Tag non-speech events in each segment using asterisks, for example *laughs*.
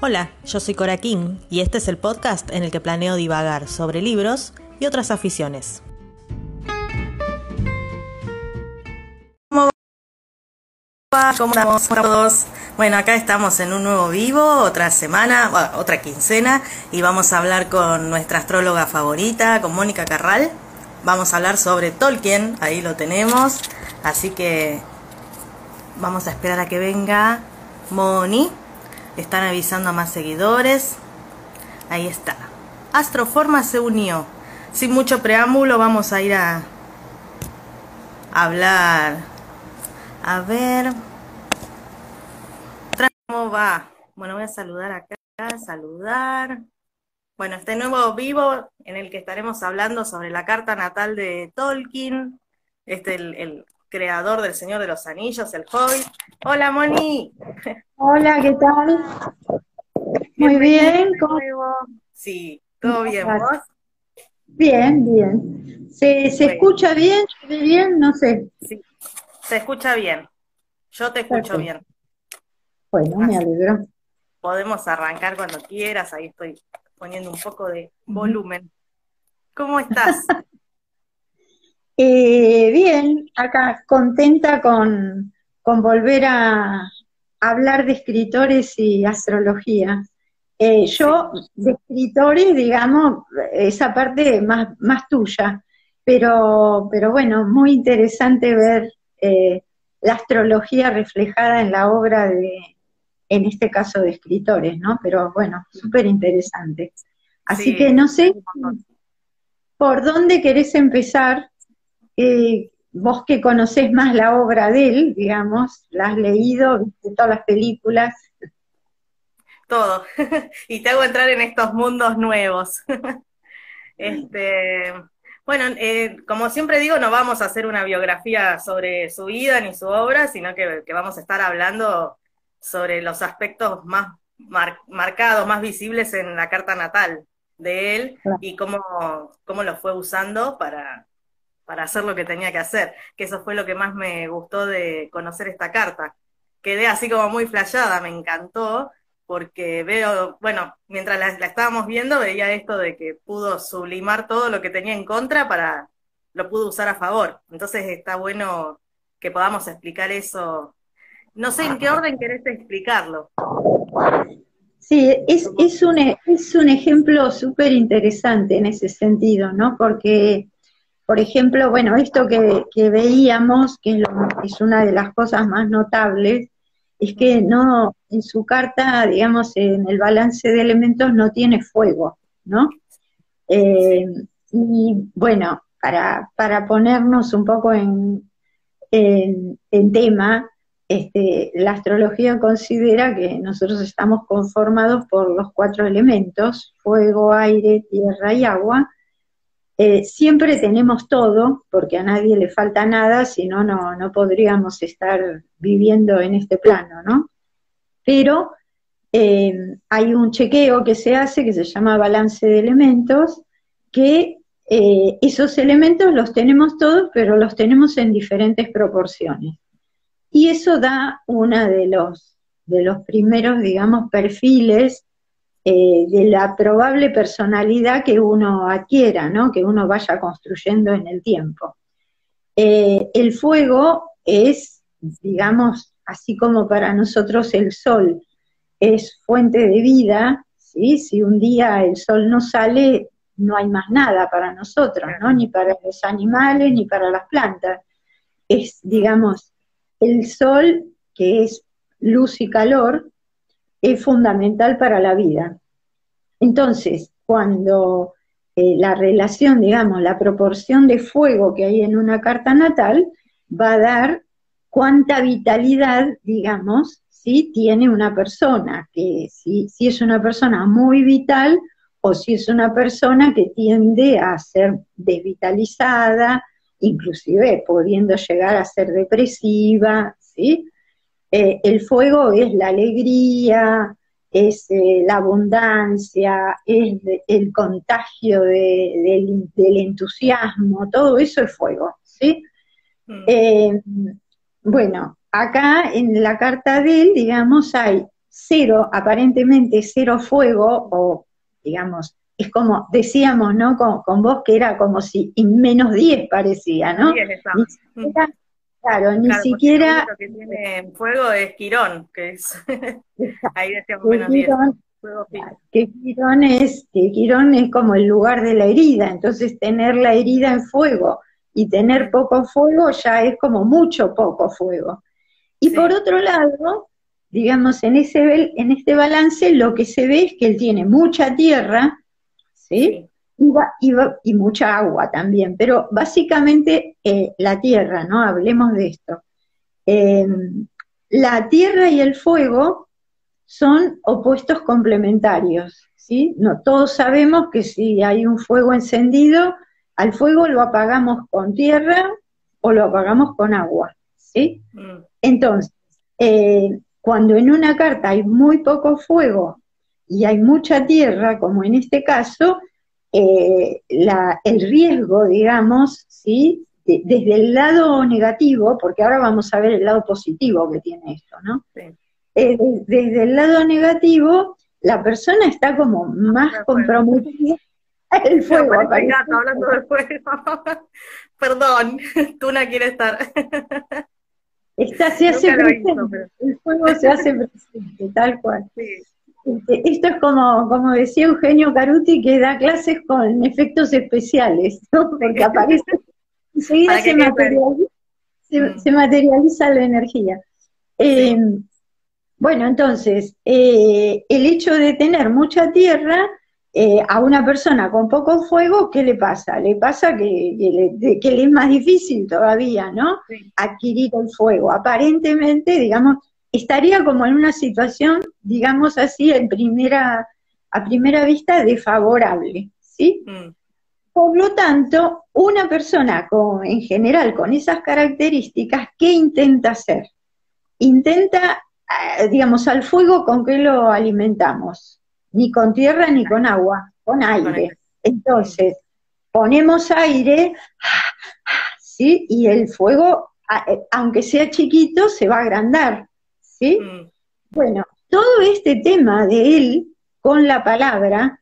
Hola, yo soy Cora King y este es el podcast en el que planeo divagar sobre libros y otras aficiones. ¿Cómo estamos todos? Bueno, acá estamos en un nuevo vivo, otra semana, otra quincena, y vamos a hablar con nuestra astróloga favorita, con Mónica Carral. Vamos a hablar sobre Tolkien, ahí lo tenemos, así que vamos a esperar a que venga Moni. Están avisando a más seguidores. Ahí está. Astroforma se unió. Sin mucho preámbulo vamos a ir a hablar. A ver. ¿Cómo va? Bueno, voy a saludar acá. Saludar. Bueno, este nuevo vivo en el que estaremos hablando sobre la carta natal de Tolkien. Este, el, el creador del Señor de los Anillos, el Hobbit. Hola, Moni. Hola, ¿qué tal? Muy bien. ¿cómo? Sí, todo bien, ¿vos? Bien, bien. ¿Se, se escucha bien? ¿Se ve bien? No sé. Sí, se escucha bien. Yo te escucho Perfecto. bien. Bueno, me alegro. Podemos arrancar cuando quieras, ahí estoy poniendo un poco de volumen. ¿Cómo estás? *laughs* Eh, bien, acá contenta con, con volver a hablar de escritores y astrología. Eh, yo, de escritores, digamos, esa parte más, más tuya, pero, pero bueno, muy interesante ver eh, la astrología reflejada en la obra de, en este caso, de escritores, ¿no? Pero bueno, súper interesante. Así Sí, que no sé por dónde querés empezar. Eh, vos que conocés más la obra de él, digamos, la has leído, viste todas las películas. Todo. *laughs* Y te hago entrar en estos mundos nuevos. *laughs* Este, bueno, eh, como siempre digo, no vamos a hacer una biografía sobre su vida ni su obra, sino que, que vamos a estar hablando sobre los aspectos más mar- marcados, más visibles en la carta natal de él Claro. y cómo, cómo lo fue usando para, para hacer lo que tenía que hacer. Que eso fue lo que más me gustó de conocer esta carta. Quedé así como muy flayada, me encantó, porque veo, bueno, mientras la, estábamos viendo, veía esto de que pudo sublimar todo lo que tenía en contra para, lo pudo usar a favor. Entonces está bueno que podamos explicar eso. No sé en qué orden querés explicarlo. Sí, es, es, un, e- es un ejemplo súper interesante en ese sentido, ¿no? Porque, por ejemplo, bueno, esto que, veíamos, que es, una de las cosas más notables, es que no, en su carta, digamos, en el balance de elementos no tiene fuego, ¿no? Eh, y bueno, para, para ponernos un poco en, en, en tema, este, la astrología considera que nosotros estamos conformados por los cuatro elementos, fuego, aire, tierra y agua. Eh, siempre tenemos todo, porque a nadie le falta nada, si no, no podríamos estar viviendo en este plano, ¿no? Pero eh, hay un chequeo que se hace que se llama balance de elementos, que eh, esos elementos los tenemos todos, pero los tenemos en diferentes proporciones. Y eso da uno de los, de los primeros, digamos, perfiles eh, de la probable personalidad que uno adquiera, ¿no? que uno vaya construyendo en el tiempo. Eh, el fuego es, digamos, así como para nosotros el sol es fuente de vida, ¿sí? si un día el sol no sale, no hay más nada para nosotros, ¿no? ni para los animales, ni para las plantas. Es, digamos, el sol, que es luz y calor, es fundamental para la vida. Entonces, cuando eh, la relación, digamos, la proporción de fuego que hay en una carta natal va a dar cuánta vitalidad, digamos, ¿sí? tiene una persona, que si, es una persona muy vital o si es una persona que tiende a ser desvitalizada, inclusive pudiendo llegar a ser depresiva, ¿sí? Eh, el fuego es la alegría, es eh, la abundancia, es de- el contagio de- del, del entusiasmo, todo eso es fuego, ¿sí? Eh, bueno, acá en la carta de él, digamos, hay cero, aparentemente cero fuego, o digamos, es como decíamos, ¿no? Con, vos que era como si menos 10 parecía, ¿no? Claro, ni siquiera... Lo que tiene fuego es Quirón, que es... *laughs* Ahí decíamos menos 10. Que Quirón, es, que Quirón es como el lugar de la herida, entonces tener la herida en fuego y tener poco fuego ya es como mucho poco fuego. Y por otro lado, digamos, en, ese, en este balance lo que se ve es que él tiene mucha tierra, ¿sí? Y, mucha agua también, pero básicamente eh, la tierra, ¿no? Hablemos de esto. Em, la tierra y el fuego son opuestos complementarios, ¿sí? No, todos sabemos que si hay un fuego encendido, al fuego lo apagamos con tierra o lo apagamos con agua, ¿sí? Mm. Entonces, eh, cuando en una carta hay muy poco fuego y hay mucha tierra, como en este caso, eh, el riesgo, digamos, ¿sí? desde el lado negativo, porque ahora vamos a ver el lado positivo que tiene esto, ¿no? Eh, desde el lado negativo, la persona está como más comprometida. El fuego. hablando del fuego. Perdón, *laughs* tú no quieres estar. Esta se hace presente, el fuego se hace presente, tal cual. Este, esto es como, como decía Eugenio Caruti, que da clases con efectos especiales, *laughs* ¿no? Porque aparece, *laughs* enseguida se materializa, mm. se, materializa, la energía. Eh, bueno, entonces, eh, el hecho de tener mucha tierra eh, a una persona con poco fuego, ¿qué le pasa? Le pasa que, que, le, es más difícil todavía, ¿no? Adquirir el fuego. Aparentemente, digamos, estaría como en una situación, digamos así, en primera, a primera vista, desfavorable, ¿sí? Mm. Por lo tanto, una persona con, en general con esas características, ¿qué intenta hacer? Intenta, eh, digamos, al fuego con qué lo alimentamos ni con tierra ni con agua, con aire. Entonces, ponemos aire, ¿sí? Y el fuego, eh, aunque sea chiquito, se va a agrandar, ¿sí? Mm. Bueno, todo este tema de él con la palabra,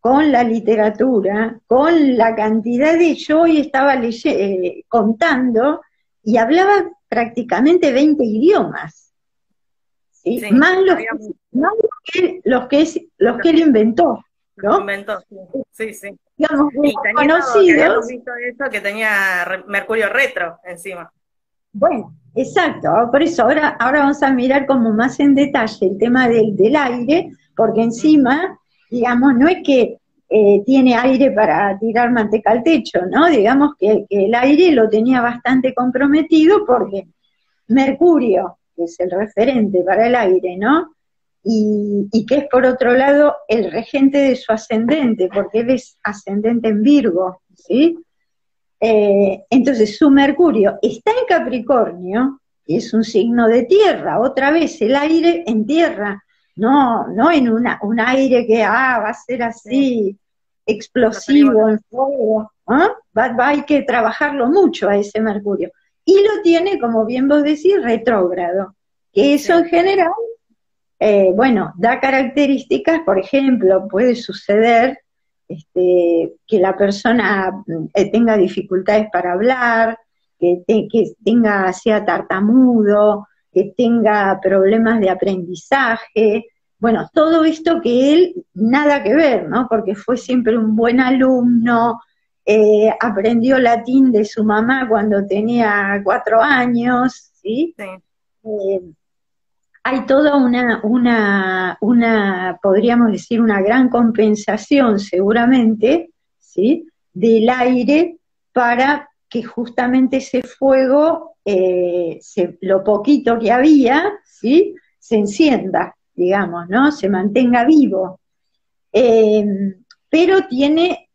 con la literatura, con la cantidad de... Yo hoy estaba eh, contando y hablaba prácticamente 20 idiomas. ¿sí? Más los no que, los que, los que él inventó, ¿no? Inventó, sí, sí. Digamos, y conocidos. Que visto eso que tenía Mercurio retro encima. Bueno, exacto, por eso ahora, ahora vamos a mirar como más en detalle el tema del, del aire, porque encima, digamos, no es que eh, tiene aire para tirar manteca al techo, ¿no? Digamos que, que el aire lo tenía bastante comprometido porque Mercurio, que es el referente para el aire, ¿no? y, que es por otro lado el regente de su ascendente, porque él es ascendente en Virgo, ¿sí? Eh, entonces su Mercurio está en Capricornio, y es un signo de tierra, otra vez el aire en tierra, no, no en una, un aire que ah, va a ser así, explosivo, en fuego, ¿ah? va, hay que trabajarlo mucho a ese Mercurio. Y lo tiene, como bien vos decís, retrógrado, que eso en general eh, bueno, da características, por ejemplo, puede suceder este, que la persona eh, tenga dificultades para hablar, que, tenga, sea tartamudo, que tenga problemas de aprendizaje, bueno, todo esto que él nada que ver, ¿no? Porque fue siempre un buen alumno, eh, aprendió latín de su mamá cuando tenía cuatro años, ¿sí? sí hay toda una, una, una, podríamos decir, una gran compensación seguramente, ¿sí? Del aire para que justamente ese fuego, eh, lo poquito que había, ¿sí? Se encienda, digamos, ¿no? Se mantenga vivo. Eh, pero tiene,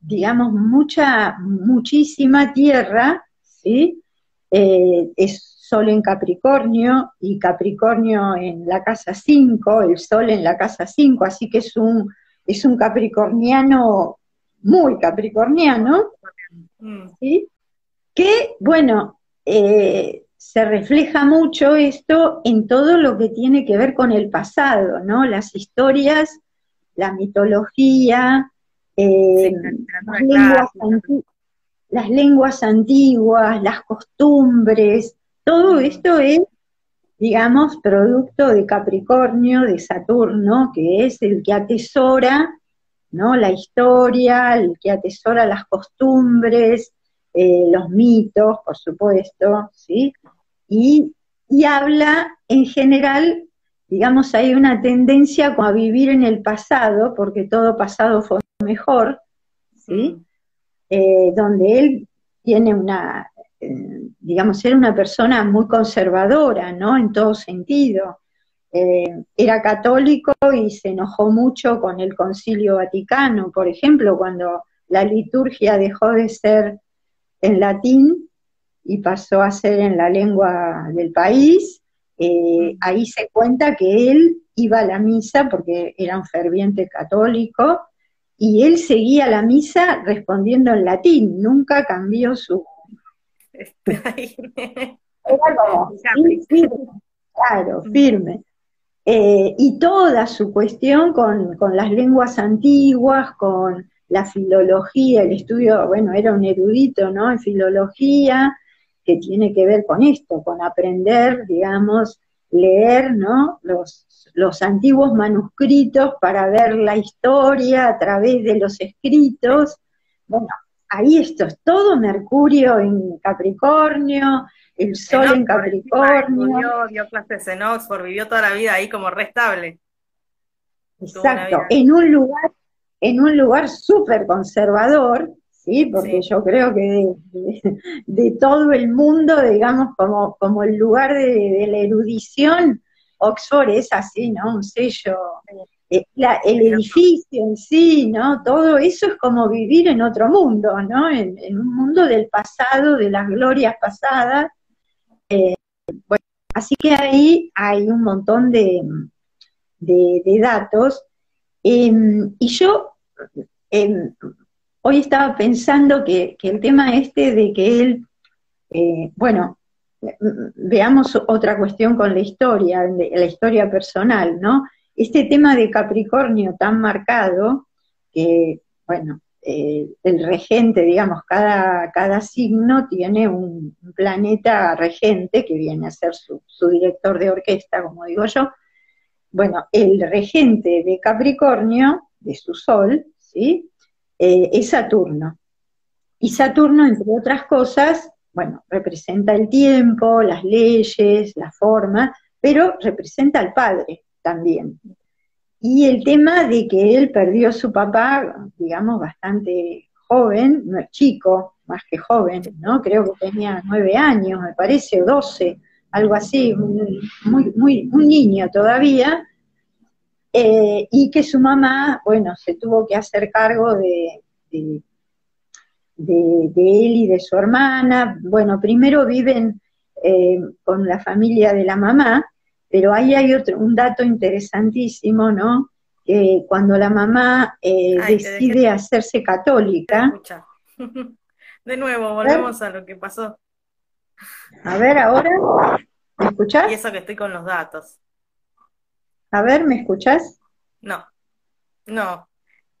digamos, mucha, muchísima tierra, ¿sí? Eh, es Sol en Capricornio y Capricornio en la casa 5, el Sol en la casa 5, así que es un, es un capricorniano muy capricorniano, mm. ¿sí? que, bueno, eh, se refleja mucho esto en todo lo que tiene que ver con el pasado, ¿no? Las historias, la mitología, eh, las, lenguas antiguas, las costumbres, todo esto es, digamos, producto de Capricornio, de Saturno, que es el que atesora ¿no? la historia, el que atesora las costumbres, eh, los mitos, por supuesto, ¿sí? Y, habla en general, digamos, hay una tendencia a vivir en el pasado, porque todo pasado fue mejor, ¿sí? Mm. Eh, donde él tiene una, eh, digamos, era una persona muy conservadora, ¿no? En todo sentido. era católico y se enojó mucho con el concilio vaticano, por ejemplo, cuando la liturgia dejó de ser en latín y pasó a ser en la lengua del país. Eh, ahí se cuenta que él iba a la misa porque era un ferviente católico y él seguía la misa respondiendo en latín, nunca cambió su... *laughs* Era como, *laughs* claro, firme. Eh, y toda su cuestión con, con las lenguas antiguas, con la filología, el estudio, bueno, era un erudito, ¿no? En filología, que tiene que ver con esto, con aprender, digamos, leer, ¿no? Los, los antiguos manuscritos para ver la historia a través de los escritos. Bueno, ahí esto es todo Mercurio en Capricornio, el Sol en, Capricornio. dio clases en Oxford, vivió toda la vida ahí como restable. Exacto, en un lugar en un lugar súper conservador, ¿sí? Porque yo creo que de, todo el mundo, digamos, como, como el lugar de, la erudición, Oxford es así, ¿no? Un sello. Eh, el edificio en sí, ¿no? Todo eso es como vivir en otro mundo, ¿no? En, un mundo del pasado, de las glorias pasadas. Eh, bueno, así que ahí hay un montón de, de datos Em, y yo em, hoy estaba pensando que, el tema este de que él, eh, bueno, veamos otra cuestión con la historia, la historia personal, ¿no? Este tema de Capricornio tan marcado, que, bueno, eh, el regente, digamos, cada, cada signo tiene un, planeta regente que viene a ser su, director de orquesta, como digo yo, bueno, el regente de Capricornio, de su sol, ¿sí? Eh, es Saturno. Y Saturno, entre otras cosas, bueno, representa el tiempo, las leyes, la forma, pero representa al padre también. Y el tema de que él perdió a su papá, digamos, bastante joven, no es chico, más que joven, ¿no? Creo que tenía nueve años, me parece, o doce, algo así, muy, muy, un niño todavía, eh, y que su mamá, bueno, se tuvo que hacer cargo de, de, él y de su hermana. Bueno, primero viven eh, con la familia de la mamá, pero ahí hay otro, un dato interesantísimo, ¿no? Que cuando la mamá eh, decide hacerse católica. *laughs* De nuevo, volvemos a lo que pasó. A ver, ahora, ¿me escuchás? Y eso que estoy con los datos. A ver, ¿me escuchas? No, no.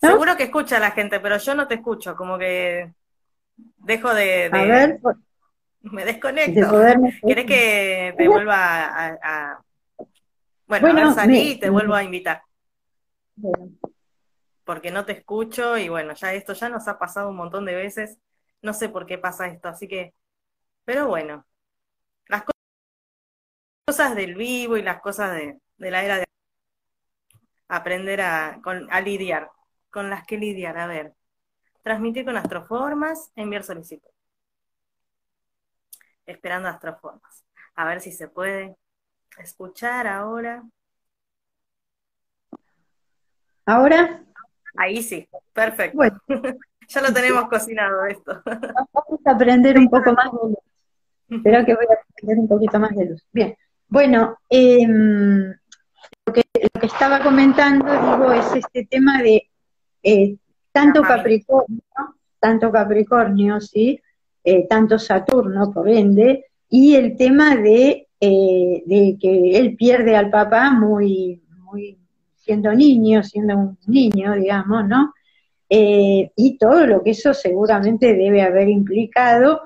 Seguro que escucha la gente, pero yo no te escucho, como que dejo de... a ver, *laughs* me desconecto. ¿Querés que te vuelva a... Bueno, a ver, salí y te vuelvo a invitar. Porque no te escucho y bueno, ya esto ya nos ha pasado un montón de veces. No sé por qué pasa esto, así que... Pero bueno, las cosas del vivo y las cosas de, de la era de aprender a, a lidiar, con las que lidiar, a ver. Transmitir con astroformas, enviar solicitud. Esperando astroformas. A ver si se puede escuchar ahora. ¿Ahora? Ahí sí, perfecto. *laughs* ya lo tenemos cocinado esto. Vamos a aprender un poco más de luz. Espero que voy a aprender un poquito más de luz. Bien. Bueno, eh, lo que, estaba comentando, digo, es este tema de eh, tanto Capricornio, tanto Capricornio, ¿sí? Eh, tanto Saturno, por ende, y el tema de, eh, de que él pierde al papá muy, muy siendo niño, siendo un niño, digamos, ¿no? Eh, y todo lo que eso seguramente debe haber implicado,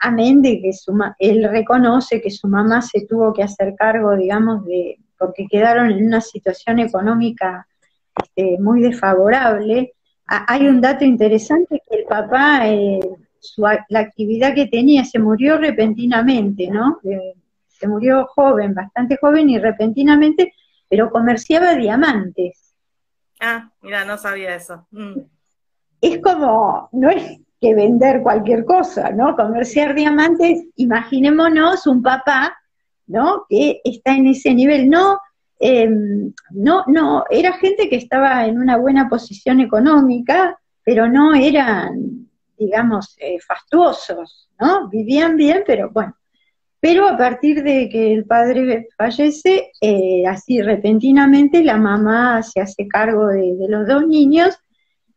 amén de que su él reconoce que su mamá se tuvo que hacer cargo, digamos, de porque quedaron en una situación económica este, muy desfavorable. hay un dato interesante que el papá, eh, la actividad que tenía, se murió repentinamente, ¿no? Se murió joven, bastante joven y repentinamente, pero comerciaba diamantes. Ah, mira, no sabía eso. Mm. Es como, no es que vender cualquier cosa, ¿no? Comerciar diamantes, imaginémonos un papá, ¿no? Que está en ese nivel, no, em, no, no, era gente que estaba en una buena posición económica, pero no eran, digamos, eh, fastuosos, ¿no? Vivían bien, pero bueno, pero a partir de que el padre fallece, eh, así repentinamente la mamá se hace cargo de, los dos niños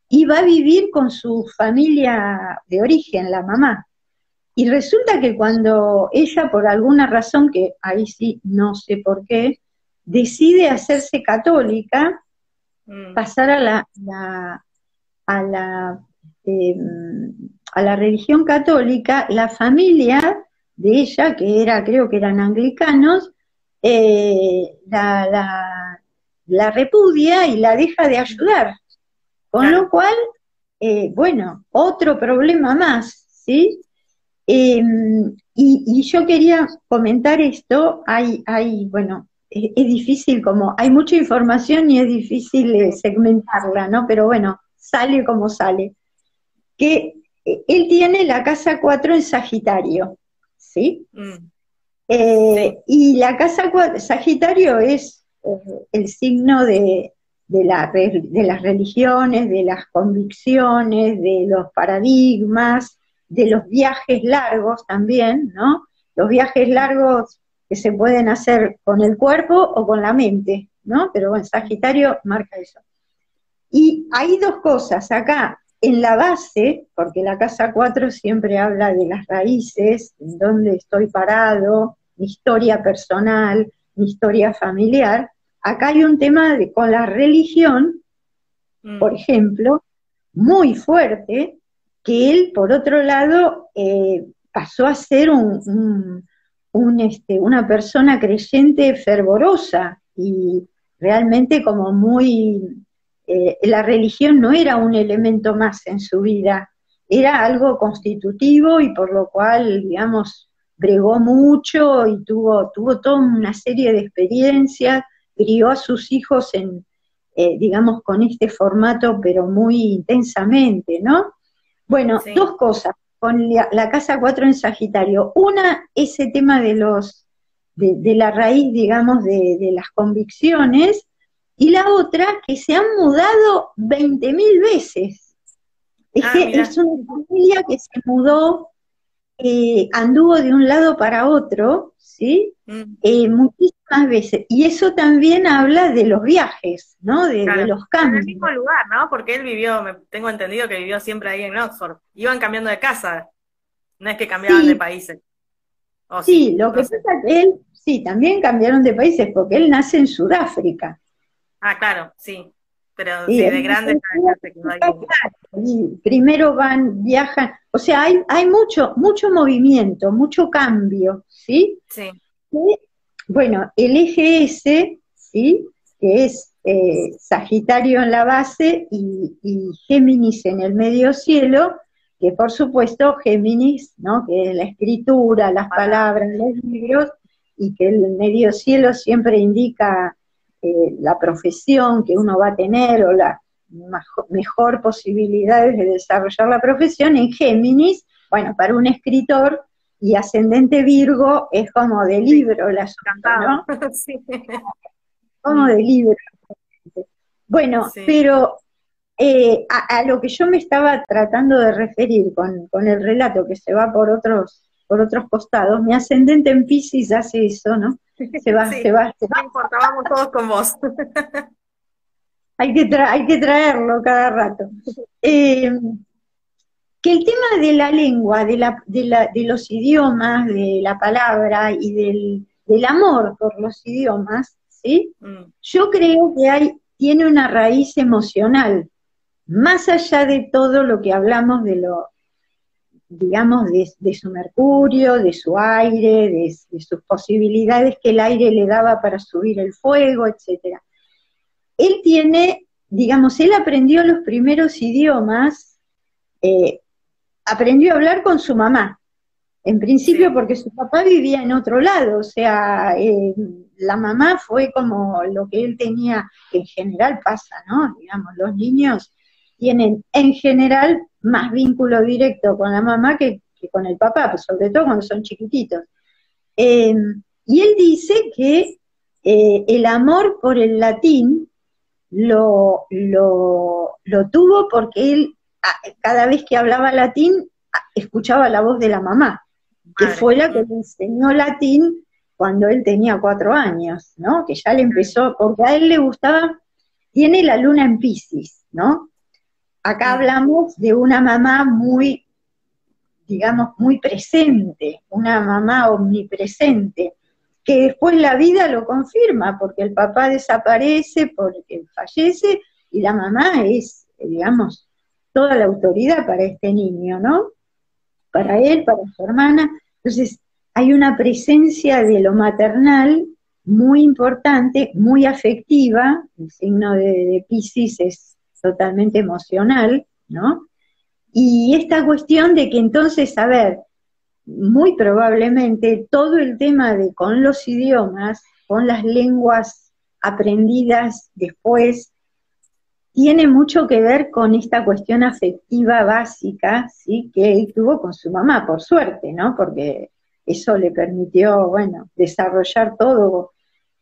y va a vivir con su familia de origen, la mamá. Y resulta que cuando ella, por alguna razón, que ahí sí no sé por qué, decide hacerse católica, mm. pasar a la, a la, em, a la religión católica, la familia de ella, que era, creo que eran anglicanos, eh, la, la, repudia y la deja de ayudar. Con lo cual, eh, bueno, otro problema más, ¿sí? Em, y, yo quería comentar esto, hay, hay bueno, es, es, difícil como, hay mucha información y es difícil eh, segmentarla, ¿no? Pero bueno, sale como sale. Que él tiene la casa 4 en Sagitario, Mm. Eh, ¿sí? Y la casa Sagitario es eh, el signo de, de, la, de las religiones, de las convicciones, de los paradigmas, de los viajes largos también, ¿no? Los viajes largos que se pueden hacer con el cuerpo o con la mente, ¿no? Pero bueno, Sagitario marca eso. Y hay dos cosas acá en la base, porque la casa 4 siempre habla de las raíces, en dónde estoy parado, mi historia personal, mi historia familiar, acá hay un tema de, con la religión, mm. por ejemplo, muy fuerte, que él, por otro lado, eh, pasó a ser un, este, una persona creyente fervorosa y realmente como muy eh, la religión no era un elemento más en su vida, era algo constitutivo y por lo cual, digamos, bregó mucho y tuvo, tuvo toda una serie de experiencias, crió a sus hijos en, eh, digamos, con este formato, pero muy intensamente, ¿no? Bueno, dos cosas con la, Casa 4 en Sagitario. Una, ese tema de los, de, la raíz, digamos, de, de las convicciones, y la otra que se han mudado 20.000 veces. Es, ah, que es una familia que se mudó, eh, anduvo de un lado para otro, ¿sí? Mm. Eh, muchísimas veces. Y eso también habla de los viajes, ¿no? De, los cambios. En el mismo lugar, ¿no? Porque él vivió, me, tengo entendido que vivió siempre ahí en Oxford. Iban cambiando de casa, no es que cambiaban de países. sí, lo que pasa es que él, sí, también cambiaron de países porque él nace en Sudáfrica. Ah, claro, sí. Pero sí, de grande Primero van, viajan, o sea, hay, hay mucho, mucho movimiento, mucho cambio, ¿sí? Sí. bueno, el eje S, ¿sí? Que es eh, Sagitario en la base y, y, Géminis en el medio cielo, que por supuesto Géminis, ¿no? Que es la escritura, las palabras, los libros, y que el medio cielo siempre indica eh, la profesión que uno va a tener o la mejor posibilidades de desarrollar la profesión, en Géminis, bueno, para un escritor y ascendente Virgo es como de libro la ¿no? *laughs* Como de libro. Bueno, pero eh, a, lo que yo me estaba tratando de referir con, con, el relato que se va por otros por otros costados, mi ascendente en Pisces hace eso, ¿no? Se va, se va, se va. No importa, vamos todos con vos. *laughs* hay, que hay que traerlo cada rato. Eh, que el tema de la lengua, de, la, de, la, de los idiomas, de la palabra y del, del amor por los idiomas, ¿sí? Mm. Yo creo que hay, tiene una raíz emocional, más allá de todo lo que hablamos de lo, digamos, de, su mercurio, de su aire, de, sus posibilidades que el aire le daba para subir el fuego, etcétera. Él tiene, digamos, él aprendió los primeros idiomas, eh, aprendió a hablar con su mamá, en principio porque su papá vivía en otro lado, o sea, eh, la mamá fue como lo que él tenía, que en general pasa, ¿no? Digamos, los niños tienen en general más vínculo directo con la mamá que, con el papá, pues sobre todo cuando son chiquititos. Em, y él dice que eh, el amor por el latín lo, lo, lo tuvo porque él cada vez que hablaba latín escuchaba la voz de la mamá, que fue la que le enseñó latín cuando él tenía cuatro años, ¿no? Que ya le empezó, porque a él le gustaba, tiene la luna en Pisces, ¿no? Acá hablamos de una mamá muy, digamos, muy presente, una mamá omnipresente, que después la vida lo confirma, porque el papá desaparece, porque fallece, y la mamá es, digamos, toda la autoridad para este niño, ¿no? Para él, para su hermana. Entonces, hay una presencia de lo maternal muy importante, muy afectiva, el signo de, de Pisces es totalmente emocional, ¿no? Y esta cuestión de que entonces, a ver, muy probablemente todo el tema de con los idiomas, con las lenguas aprendidas después, tiene mucho que ver con esta cuestión afectiva básica, ¿sí? Que él tuvo con su mamá, por suerte, ¿no? Porque eso le permitió, bueno, desarrollar todo,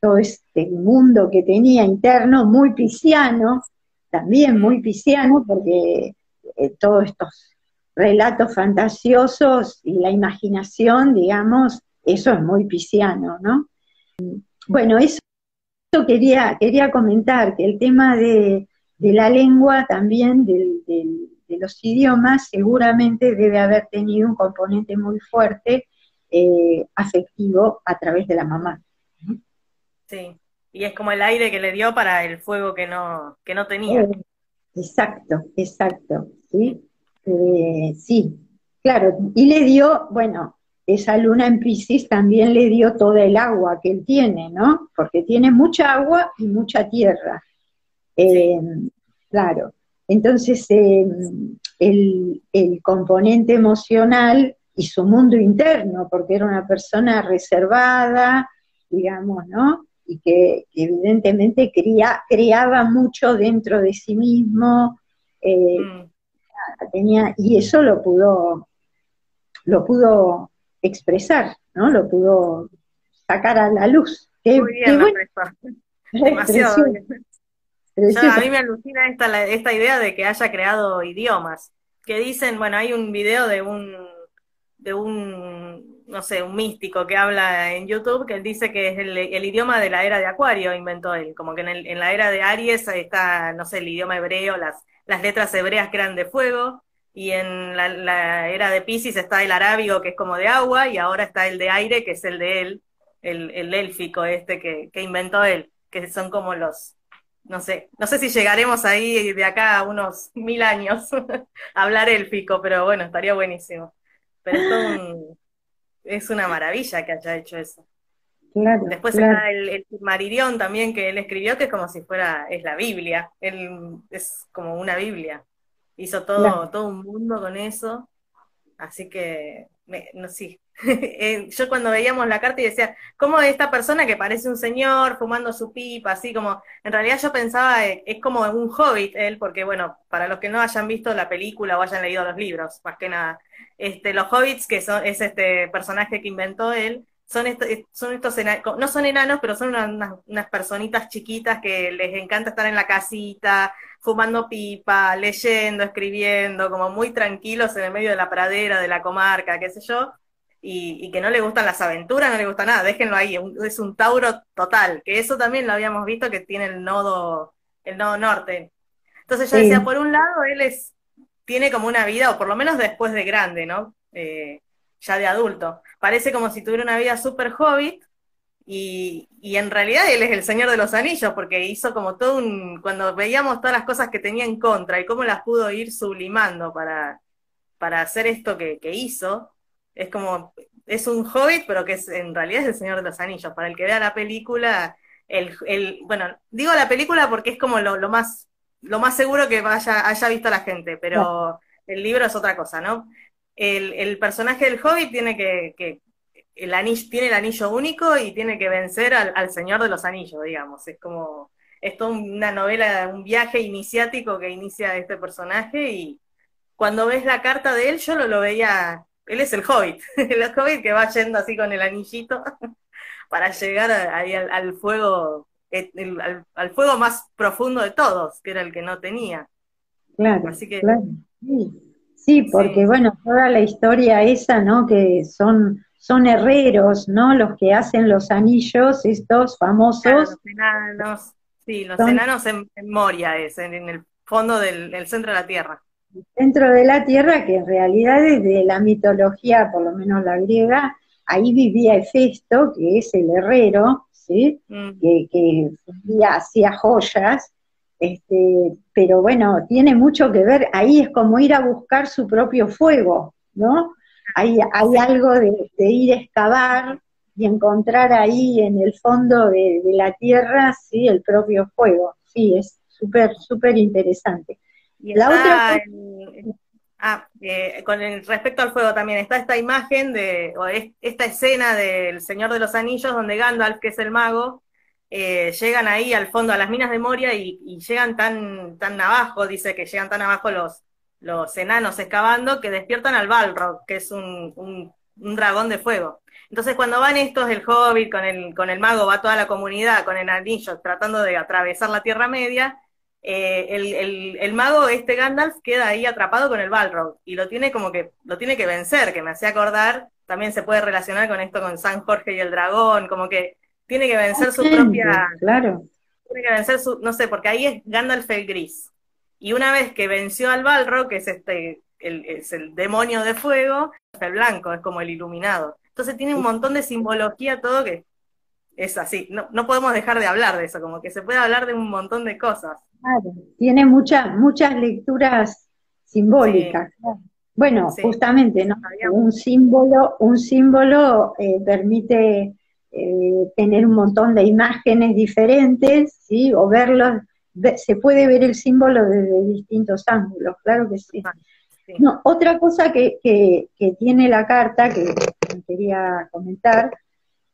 todo este mundo que tenía interno, muy pisciano, también muy pisciano, porque eh, todos estos relatos fantasiosos y la imaginación, digamos, eso es muy pisciano, ¿no? Bueno, eso quería, quería comentar, que el tema de, la lengua también, de los idiomas, seguramente debe haber tenido un componente muy fuerte eh, afectivo a través de la mamá. Sí, y es como el aire que le dio para el fuego que no, que no tenía. Eh, exacto, exacto, sí, eh, sí, claro, y le dio, bueno, esa luna en Pisces también le dio toda el agua que él tiene, ¿no? Porque tiene mucha agua y mucha tierra. Eh, claro, entonces el, el componente emocional y su mundo interno, porque era una persona reservada, digamos, ¿no? Y que, evidentemente creaba mucho dentro de sí mismo, eh, mm. tenía, y eso lo pudo, lo pudo expresar, ¿no? Lo pudo sacar a la luz. Muy bien, *laughs* Demasiado a mí me alucina esta, esta idea de que haya creado idiomas. Que dicen, bueno, hay un video de un, de un no sé, un místico que habla en YouTube, que él dice que es el, idioma de la era de Acuario, inventó él, como que en, la era de Aries está, no sé, el idioma hebreo, las, las letras hebreas que eran de fuego, y en la, era de Pisces está el arábigo, que es como de agua, y ahora está el de aire, que es el de él, el, el élfico este que, que inventó él, que son como los, no sé, no sé si llegaremos ahí de acá a unos mil años *laughs* a hablar élfico, pero bueno, estaría buenísimo. Pero es un, es una maravilla que haya hecho eso. Después está el, el Maridión también que él escribió, que es como si fuera, es la Biblia, él es como una Biblia. Hizo todo, todo un mundo con eso. Así que, no sí. *laughs* Eh, yo cuando veíamos la carta y decía, ¿cómo esta persona que parece un señor fumando su pipa, así como, en realidad yo pensaba, eh, es como un hobbit él, porque bueno, para los que no hayan visto la película o hayan leído los libros, más que nada, este, los hobbits, que son, es este personaje que inventó él, son, son estos no son enanos, pero son unas, unas, personitas chiquitas que les encanta estar en la casita, fumando pipa, leyendo, escribiendo, como muy tranquilos en el medio de la pradera, de la comarca, qué sé yo, y, que no le gustan las aventuras, no le gusta nada, déjenlo ahí, es un Tauro total, que eso también lo habíamos visto que tiene el nodo, el nodo norte. Entonces yo decía, por un lado, él es tiene como una vida, o por lo menos después de grande, ¿no? Eh, ya de adulto. Parece como si tuviera una vida súper hobbit, y, y, en realidad él es el Señor de los Anillos, porque hizo como todo un. Cuando veíamos todas las cosas que tenía en contra y cómo las pudo ir sublimando para, para hacer esto que, que hizo, es como. Es un hobbit, pero que es, en realidad es el Señor de los Anillos. Para el que vea la película, el, el bueno, digo la película porque es como lo, lo más lo más seguro que vaya, haya visto la gente, pero el libro es otra cosa, ¿no? El, el personaje del hobbit tiene que, que el anillo, tiene el anillo único y tiene que vencer al, Señor de los Anillos, digamos. Es como, es toda una novela, un viaje iniciático que inicia este personaje y cuando ves la carta de él, yo lo, lo veía, él es el hobbit, *laughs* el hobbit que va yendo así con el anillito *laughs* para llegar ahí al, fuego, al, fuego más profundo de todos, que era el que no tenía. Claro, Así que, Sí. porque bueno, toda la historia esa, ¿no? Que son son herreros, ¿no? Los que hacen los anillos, estos famosos. los enanos, sí, los enanos en, Moria es, en, el fondo del, centro de la Tierra. Centro de la Tierra, que en realidad desde la mitología, por lo menos la griega, ahí vivía Hefesto, que es el herrero, ¿sí? Mm. Que, que hacía joyas, este, pero bueno, tiene mucho que ver, ahí es como ir a buscar su propio fuego, ¿no? hay, hay algo de, ir a excavar y encontrar ahí en el fondo de, la tierra, sí, el propio fuego. Sí, es súper, súper interesante. Y la otra... ah, eh, con respecto al fuego también, está esta imagen de, o esta escena del Señor de los Anillos, donde Gandalf, que es el mago, eh, llegan ahí al fondo, a las minas de Moria, y, y, llegan tan, tan abajo, dice que llegan tan abajo los, los enanos excavando, que despiertan al Balrog, que es un, un, dragón de fuego. Entonces cuando van estos, el Hobbit, con el, con el mago, va toda la comunidad con el anillo tratando de atravesar la Tierra Media, eh, el, el, el, mago, este Gandalf, queda ahí atrapado con el Balrog y lo tiene como que, lo tiene que vencer, que me hacía acordar, también se puede relacionar con esto con San Jorge y el dragón, como que tiene que vencer su propia... Claro. Tiene que vencer su, no sé, porque ahí es Gandalf el gris. Y una vez que venció al Balrog, que es este, el, es el demonio de fuego, el blanco, es como el iluminado. Entonces tiene un montón de simbología todo que es así. No, no podemos dejar de hablar de eso, como que se puede hablar de un montón de cosas. Claro, tiene muchas muchas lecturas simbólicas. Bueno, justamente, ¿no? Un símbolo, un símbolo eh, permite eh, tener un montón de imágenes diferentes, ¿sí? O verlos se puede ver el símbolo desde distintos ángulos, claro que sí. Ah, no, otra cosa que, que, tiene la carta que quería comentar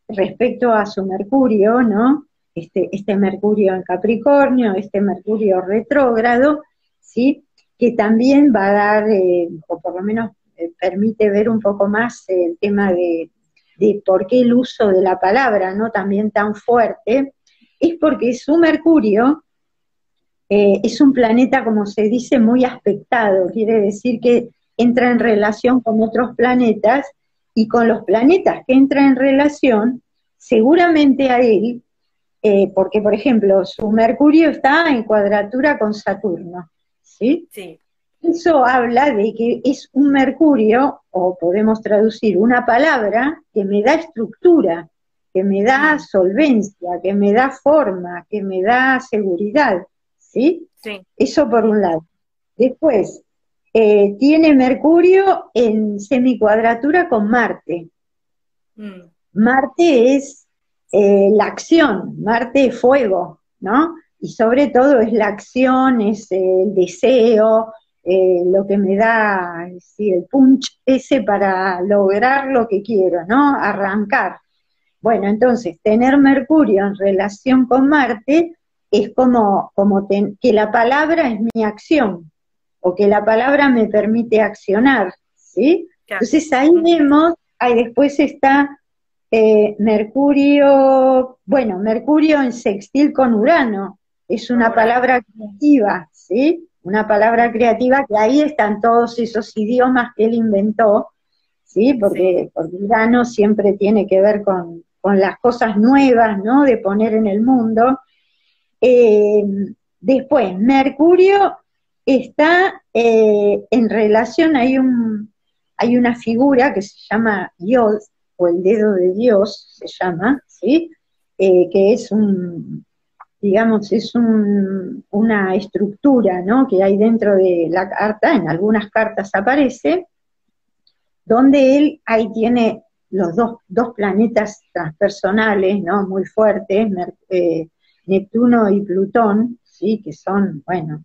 respecto a su Mercurio, ¿no? Este, este Mercurio en Capricornio, este Mercurio retrógrado, ¿sí? Que también va a dar, eh, o por lo menos eh, permite ver un poco más el tema de, de por qué el uso de la palabra, ¿no? También tan fuerte, es porque su Mercurio eh, es un planeta, como se dice, muy aspectado, quiere decir que entra en relación con otros planetas y con los planetas que entra en relación, seguramente a él, eh, porque por ejemplo su Mercurio está en cuadratura con Saturno, ¿sí? Sí. Eso habla de que es un Mercurio, o podemos traducir una palabra, que me da estructura, que me da solvencia, que me da forma, que me da seguridad. ¿sí? Eso por un lado. Después, eh, tiene Mercurio en semicuadratura con Marte. Mm. Marte es eh, la acción, Marte es fuego, ¿no? Y sobre todo es la acción, es el deseo, eh, lo que me da el punch ese para lograr lo que quiero, ¿no? Arrancar. Bueno, entonces, tener Mercurio en relación con Marte es como, como que la palabra es mi acción, o que la palabra me permite accionar, ¿sí? Entonces ahí vemos, ahí después está eh, Mercurio, bueno, Mercurio en sextil con Urano, es una palabra creativa, ¿sí? Una palabra creativa que ahí están todos esos idiomas que él inventó, ¿sí? Porque, porque Urano siempre tiene que ver con, con las cosas nuevas, ¿no? De poner en el mundo. Eh, después, Mercurio está eh, en relación, hay, un, hay una figura que se llama Yod, o el dedo de Dios se llama, ¿sí? Eh, que es un, digamos, es un, una estructura ¿no? que hay dentro de la carta, en algunas cartas aparece, donde él ahí tiene los dos, dos planetas transpersonales, ¿no? Muy fuertes, eh, Neptuno y Plutón, ¿sí? Que son, bueno,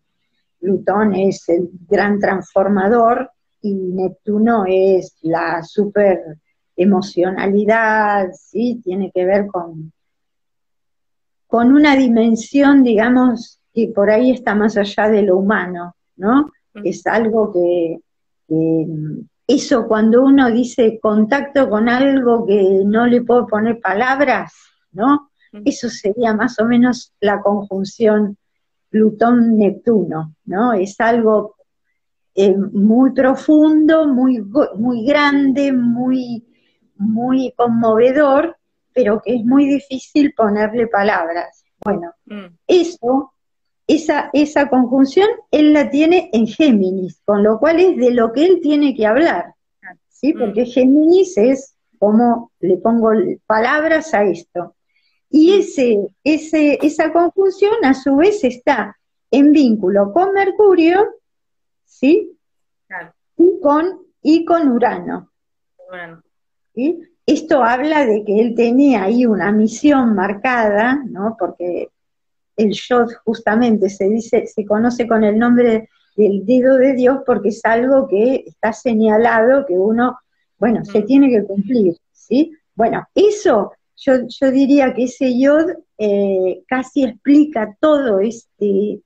Plutón es el gran transformador y Neptuno es la super emocionalidad, ¿sí? Tiene que ver con, con una dimensión, digamos, que por ahí está más allá de lo humano, ¿no? Es algo que, eso cuando uno dice contacto con algo que no le puedo poner palabras, ¿no? Eso sería más o menos la conjunción Plutón-Neptuno, ¿no? Es algo eh, muy profundo, muy, muy grande, muy, muy conmovedor, pero que es muy difícil ponerle palabras. Bueno, mm. eso, esa, esa conjunción, él la tiene en Géminis, con lo cual es de lo que él tiene que hablar, ¿sí? Mm. Porque Géminis es como le pongo palabras a esto. Y ese, ese, esa conjunción a su vez está en vínculo con Mercurio, ¿sí? Y, con, y con Urano. ¿sí? Esto habla de que él tenía ahí una misión marcada, ¿no? Porque el Yod justamente se dice, se conoce con el nombre del dedo de Dios porque es algo que está señalado que uno, bueno, se tiene que cumplir, ¿sí? Bueno, eso, yo, yo diría que ese Yod eh, casi explica todo este,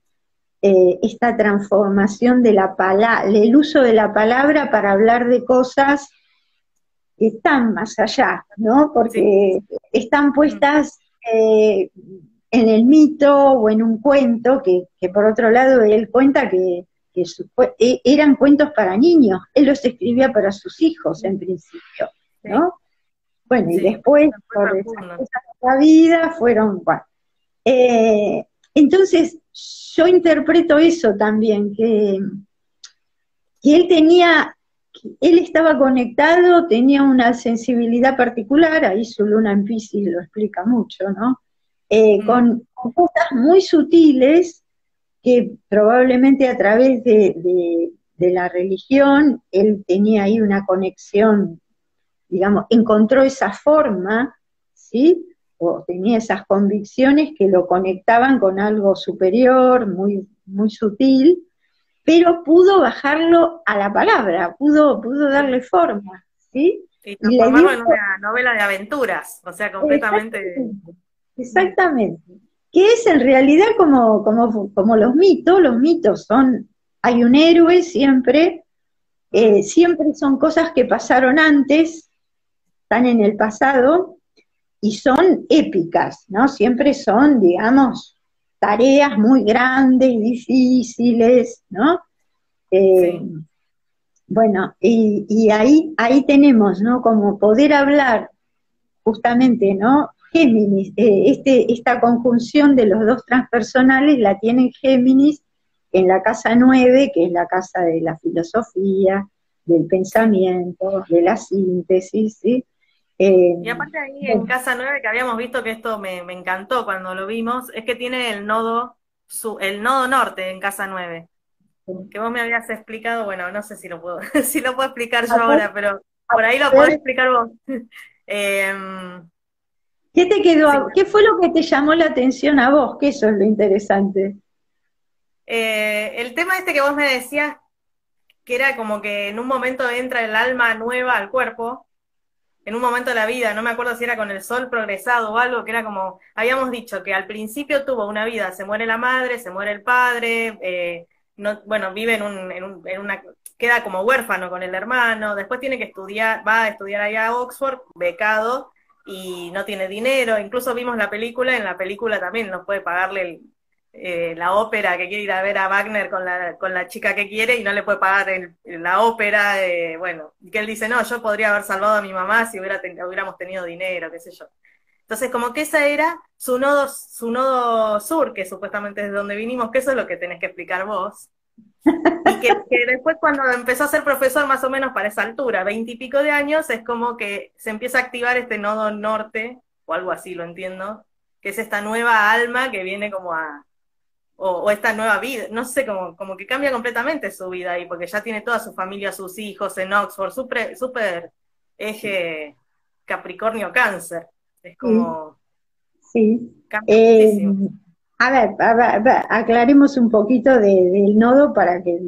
eh, esta transformación de la palabra, el uso de la palabra para hablar de cosas que están más allá, ¿no? Porque están puestas eh, en el mito o en un cuento, que, por otro lado él cuenta que, e, eran cuentos para niños, él los escribía para sus hijos en principio, ¿no? Bueno, y después, por la vida, fueron, bueno. Eh, entonces, yo interpreto eso también, que, que él tenía él estaba conectado, tenía una sensibilidad particular, ahí su luna en Pisces lo explica mucho, ¿no? Eh, con, cosas muy sutiles que probablemente a través de, la religión él tenía ahí una conexión, digamos, encontró esa forma, ¿sí? O tenía esas convicciones que lo conectaban con algo superior, muy, muy sutil, pero pudo bajarlo a la palabra, pudo, pudo darle forma, ¿sí? Y transformarlo en una novela de aventuras, o sea, completamente... Exactamente. Que es en realidad como, como, como los mitos, los mitos son, hay un héroe siempre, eh, siempre son cosas que pasaron antes, están en el pasado, y son épicas, ¿no? Siempre son, digamos, tareas muy grandes, difíciles, ¿no? Eh, bueno, y, ahí, ahí tenemos, ¿no? Como poder hablar justamente, ¿no? Géminis, eh, este, esta conjunción de los dos transpersonales la tienen Géminis en la casa 9, que es la casa de la filosofía, del pensamiento, de la síntesis, ¿sí? Eh, y aparte ahí en Casa 9, que habíamos visto que esto me, encantó cuando lo vimos, es que tiene el nodo, su, el nodo norte en Casa 9. Que vos me habías explicado, bueno, no sé si lo puedo, *laughs* si lo puedo explicar yo ahora, pero por ahí lo podés explicar vos. *laughs* Em, ¿Qué te quedó? ¿Qué fue lo que te llamó la atención a vos? Que eso es lo interesante. Eh, el tema este que vos me decías, que era como que en un momento entra el alma nueva al cuerpo, en un momento de la vida, no me acuerdo si era con el sol progresado o algo, que era como, habíamos dicho que al principio tuvo una vida, se muere la madre, se muere el padre, eh, no, bueno, vive en, un, en, un, en, una, queda como huérfano con el hermano, después tiene que estudiar, va a estudiar allá a Oxford, becado, y no tiene dinero, incluso vimos la película, en la película también no puede pagarle el, eh, la ópera que quiere ir a ver a Wagner con la, con la chica que quiere y no le puede pagar la ópera, bueno, y que él dice, no, yo podría haber salvado a mi mamá si hubiera hubiéramos tenido dinero, qué sé yo. Entonces, como que esa era su nodo, su nodo sur, que supuestamente es de donde vinimos, que eso es lo que tenés que explicar vos, Y que, después cuando empezó a ser profesor más o menos para esa altura, veintipico de años, es como que se empieza a activar este nodo norte, o algo así, lo entiendo, que es esta nueva alma que viene como a, o, esta nueva vida, no sé, como, como que cambia completamente su vida ahí, porque ya tiene toda su familia, sus hijos en Oxford, súper super eje Capricornio-Cáncer, es como... Sí. Eh, a, ver, aclaremos un poquito del nodo para que,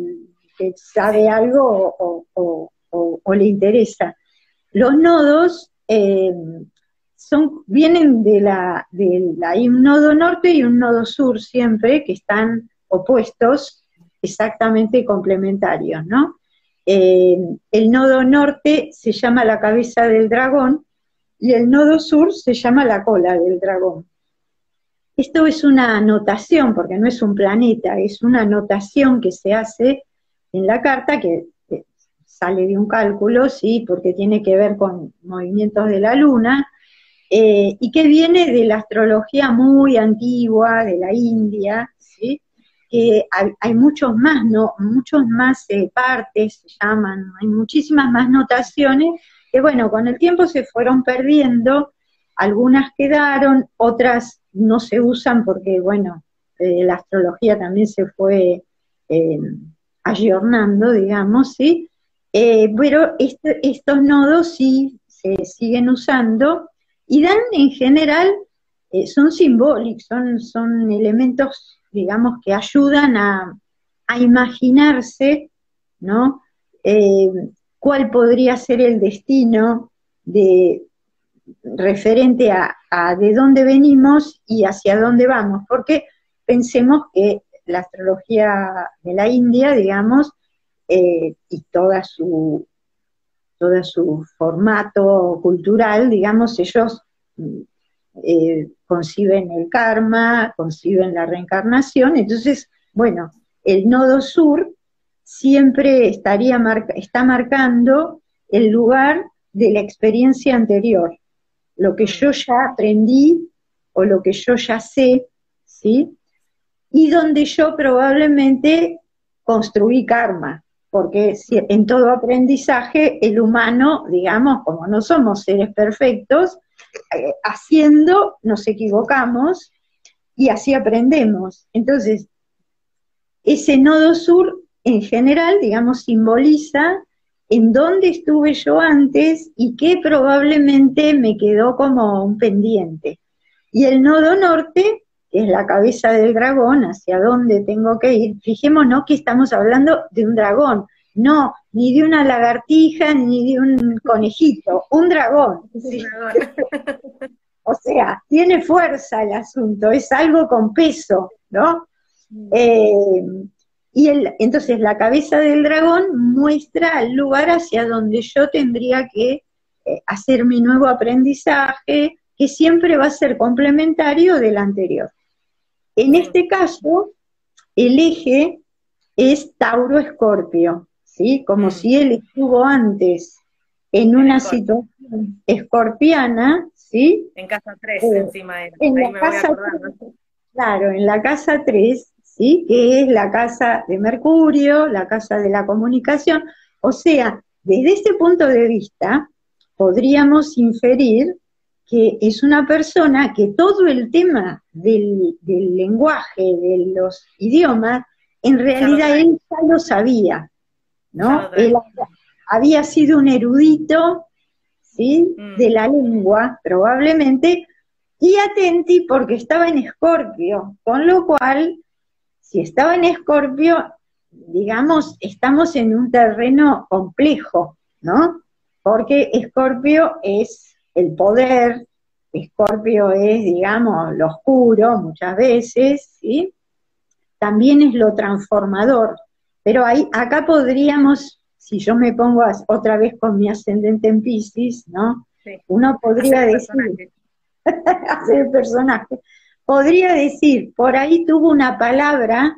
que sabe algo o, le interesa. Los nodos eh, vienen de la, de hay un nodo norte y un nodo sur siempre, que están opuestos, exactamente complementarios, ¿no? Eh, el nodo norte se llama la cabeza del dragón y el nodo sur se llama la cola del dragón. Esto es una anotación, porque no es un planeta, es una anotación que se hace en la carta que sale de un cálculo, sí, porque tiene que ver con movimientos de la luna, eh, y que viene de la astrología muy antigua, de la India, ¿sí? que hay, muchos más, ¿no? muchos más eh, partes, se llaman, hay muchísimas más notaciones, que bueno, con el tiempo se fueron perdiendo, algunas quedaron, otras no se usan porque, bueno, eh, la astrología también se fue ayornando, digamos, ¿sí? pero este, estos nodos sí se siguen usando y dan en general, eh, son simbólicos, son, son elementos, digamos, que ayudan a, imaginarse, ¿no? Eh, cuál podría ser el destino de, referente a, de dónde venimos y hacia dónde vamos, porque pensemos que la astrología de la India, digamos, eh, y toda su, todo su formato cultural, digamos, ellos eh, conciben el karma, conciben la reencarnación, entonces, bueno, el nodo sur siempre estaría está marcando el lugar de la experiencia anterior, lo que yo ya aprendí o lo que yo ya sé, ¿sí? Y donde yo probablemente construí karma, porque en todo aprendizaje el humano, digamos, como no somos seres perfectos, eh, haciendo nos equivocamos y así aprendemos. Entonces, ese nodo sur en general, digamos, simboliza en dónde estuve yo antes y qué probablemente me quedó como un pendiente. Y el nodo norte que es la cabeza del dragón, hacia dónde tengo que ir. Fijémonos que estamos hablando de un dragón, no, ni de una lagartija, ni de un conejito, un dragón. *laughs* *laughs* o sea, tiene fuerza el asunto, es algo con peso, ¿no? Mm. Eh, y el, entonces la cabeza del dragón muestra el lugar hacia donde yo tendría que eh, hacer mi nuevo aprendizaje, que siempre va a ser complementario del anterior. En este caso, el eje es Tauro-Escorpio, ¿sí? Como mm. si él estuvo antes en una situación escorpiana, ¿sí? En casa 3, eh, encima de en la casa Claro, en la casa 3, ¿sí? Que es la casa de Mercurio, la casa de la comunicación. O sea, desde este punto de vista, podríamos inferir que es una persona que todo el tema del, lenguaje, de los idiomas, en realidad él ya lo sabía, ¿no? Él había sido un erudito, ¿sí? Mm. De la lengua, probablemente, y atenti porque estaba en Escorpio, con lo cual, si estaba en Escorpio, digamos, estamos en un terreno complejo, ¿no? Porque Escorpio es el poder, Escorpio es, digamos, lo oscuro muchas veces, ¿sí? También es lo transformador. Pero ahí, acá podríamos, si yo me pongo otra vez con mi ascendente en Pisces, ¿no? Uno podría decir, *laughs* hacer personaje, podría decir, por ahí tuvo una palabra,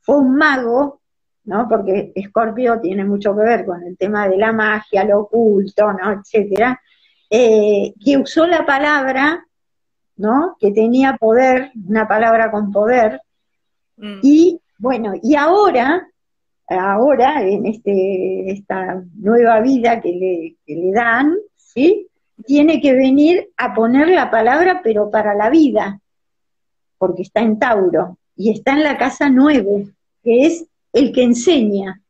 fue un mago, ¿no? Porque Escorpio tiene mucho que ver con el tema de la magia, lo oculto, ¿no? Etcétera eh, que usó la palabra, ¿no? Que tenía poder, una palabra con poder, mm. y bueno, y ahora, ahora, en este, esta nueva vida que le, que le dan, ¿sí? Tiene que venir a poner la palabra, pero para la vida, porque está en Tauro, y está en la casa 9, que es el que enseña.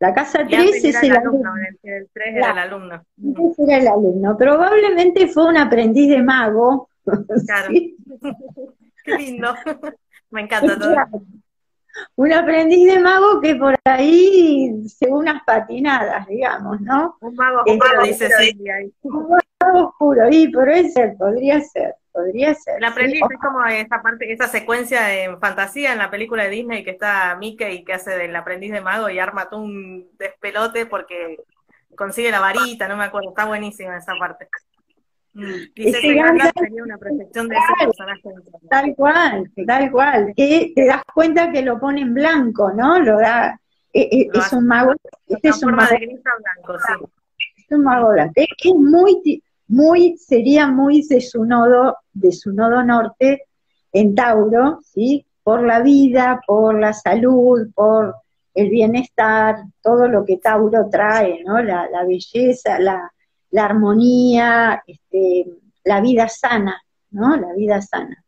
La casa 3 es el, alumno. El 3 era el alumno. era el alumno. Probablemente fue un aprendiz de mago. *laughs* Claro. *laughs* Qué lindo. *laughs* Me encanta todo. Un aprendiz de mago que por ahí se unas patinadas, digamos, ¿no? Un mago oscuro, dice Silvia. Un mago oscuro, y puede ser, podría ser podría ser. El aprendiz es como esa parte, esa secuencia de fantasía en la película de Disney que está Mickey que hace del aprendiz de mago y arma todo un despelote porque consigue la varita, no me acuerdo, está buenísima esa parte. Y sería una proyección de ese personaje. Tal cual, tal cual. Que te das cuenta que lo pone en blanco, ¿no? Lo da, eh, eh, es, un mago. Este es un mago, de blanco, sí. Es un mago blanco. Es muy muy, sería muy de su nodo, de su nodo norte en Tauro, ¿sí? Por la vida, por la salud, por el bienestar, todo lo que Tauro trae, ¿no? La, belleza, la, armonía, este, la vida sana, ¿no? La vida sana.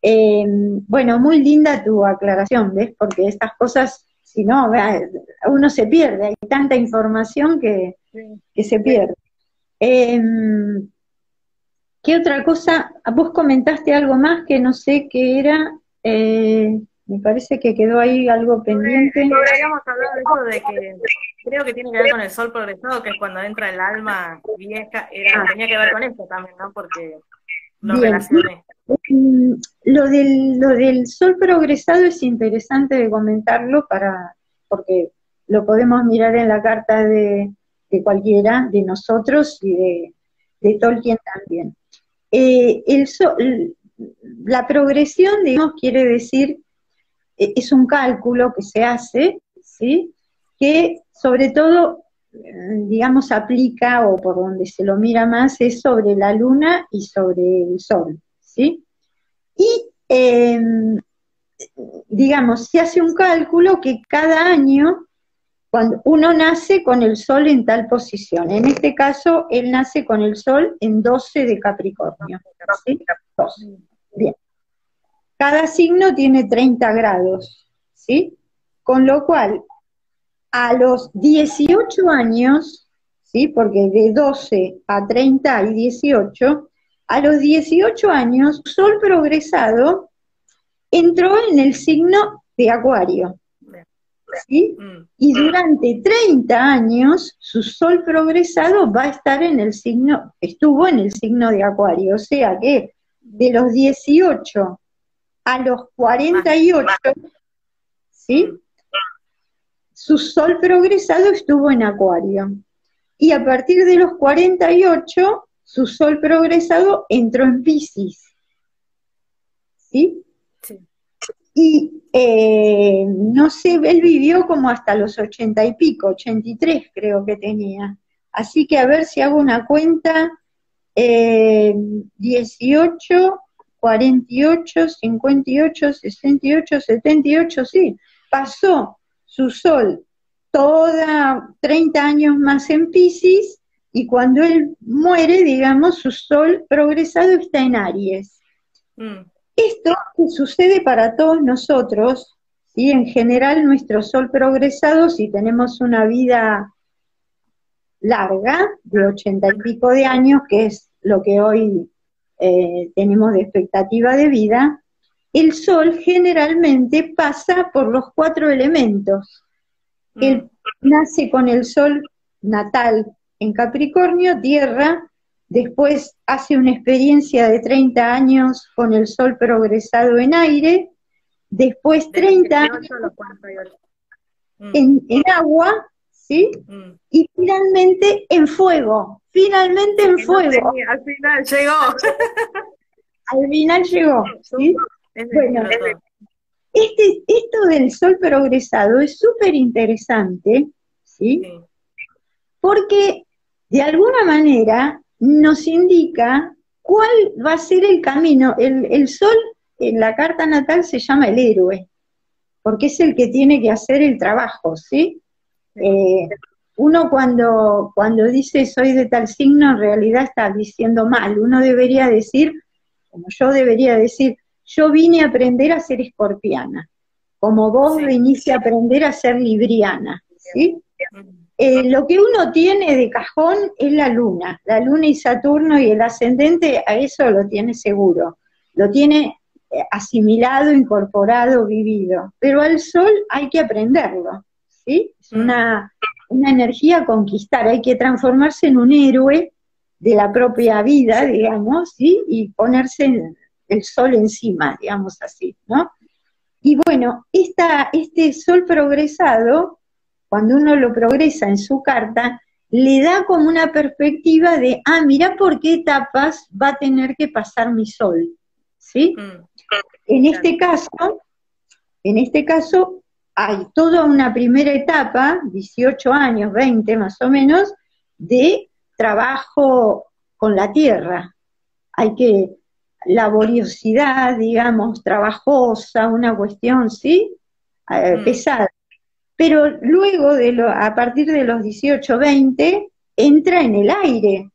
Eh, bueno, muy linda tu aclaración, ¿ves? Porque estas cosas, si no, uno se pierde, hay tanta información que, que se pierde. Em, ¿Qué otra cosa? Vos comentaste algo más que no sé qué era. Eh, me parece que quedó ahí algo pendiente. Podríamos hablar de eso, de que creo que tiene que ver con el sol progresado, que es cuando entra el alma vieja. Era, ah. tenía que ver con eso también, ¿no? Porque lo relacioné. Mm, lo del, lo del sol progresado es interesante de comentarlo para, porque lo podemos mirar en la carta de, de cualquiera, de nosotros y de, de Tolkien también. Eh, el la progresión, digamos, quiere decir, eh, es un cálculo que se hace, ¿sí? que sobre todo, eh, digamos, aplica, o por donde se lo mira más, es sobre la luna y sobre el sol. ¿sí? Y, em, digamos, se hace un cálculo que cada año cuando uno nace con el sol en tal posición. En este caso, él nace con el sol en 12 de Capricornio. Bien. Cada signo tiene 30 grados, ¿sí? Con lo cual, a los 18 años, ¿sí? Porque de 12 a 30 hay 18, a los 18 años, Sol progresado entró en el signo de Acuario. Mm. Y durante 30 años su sol progresado va a estar en el signo, estuvo en el signo de Acuario, o sea que de los 18 a los 48, ¿sí? Su sol progresado estuvo en Acuario. Y a partir de los 48, su sol progresado entró en Pisces. ¿Sí? sí. Y eh, no sé, él vivió como hasta los ochenta y pico, ochenta y tres creo que tenía. Así que a ver si hago una cuenta, eh, 18, 48, 58, 68, 78, sí, pasó su sol toda 30 años más en Pisces y cuando él muere, digamos, su sol progresado está en Aries. Mm. Esto sucede para todos nosotros, y en general nuestro sol progresado, si tenemos una vida larga, de ochenta y pico de años, que es lo que hoy eh, tenemos de expectativa de vida, el sol generalmente pasa por los cuatro elementos. Mm. Él nace con el sol natal en Capricornio, tierra, después hace una experiencia de 30 años con el sol progresado en aire, después 30 años mm. en, agua, ¿sí? Mm. Y finalmente en fuego, finalmente en fuego. al final llegó. *laughs* al final llegó, ¿sí? Bueno, este, esto del sol progresado es súper interesante, ¿sí? Porque de alguna manera nos indica cuál va a ser el camino. El, sol en la carta natal se llama el héroe. porque es el que tiene que hacer el trabajo, ¿sí? Eh, uno cuando, cuando dice soy de tal signo, en realidad está diciendo mal. Uno debería decir, como yo debería decir, yo vine a aprender a ser escorpiana, como vos viniste a aprender a ser libriana, ¿sí? Eh, lo que uno tiene de cajón es la luna, la luna y Saturno y el ascendente, a eso lo tiene seguro, lo tiene eh, asimilado, incorporado, vivido, pero al sol hay que aprenderlo, ¿sí? Es una, una energía a conquistar, hay que transformarse en un héroe de la propia vida, digamos, ¿sí? Y ponerse el sol encima, digamos así, ¿no? Y bueno, esta, este sol progresado, cuando uno lo progresa en su carta, le da como una perspectiva de, ah, mira por qué etapas va a tener que pasar mi sol, ¿sí? Mm. En este caso, en este caso, hay toda una primera etapa, 18 años, 20 más o menos, de trabajo con la tierra. Hay que, laboriosidad, digamos, trabajosa, una cuestión, ¿sí? Eh, mm. pesada. Pero luego, de lo, a partir de los 18, 20, entra en el aire.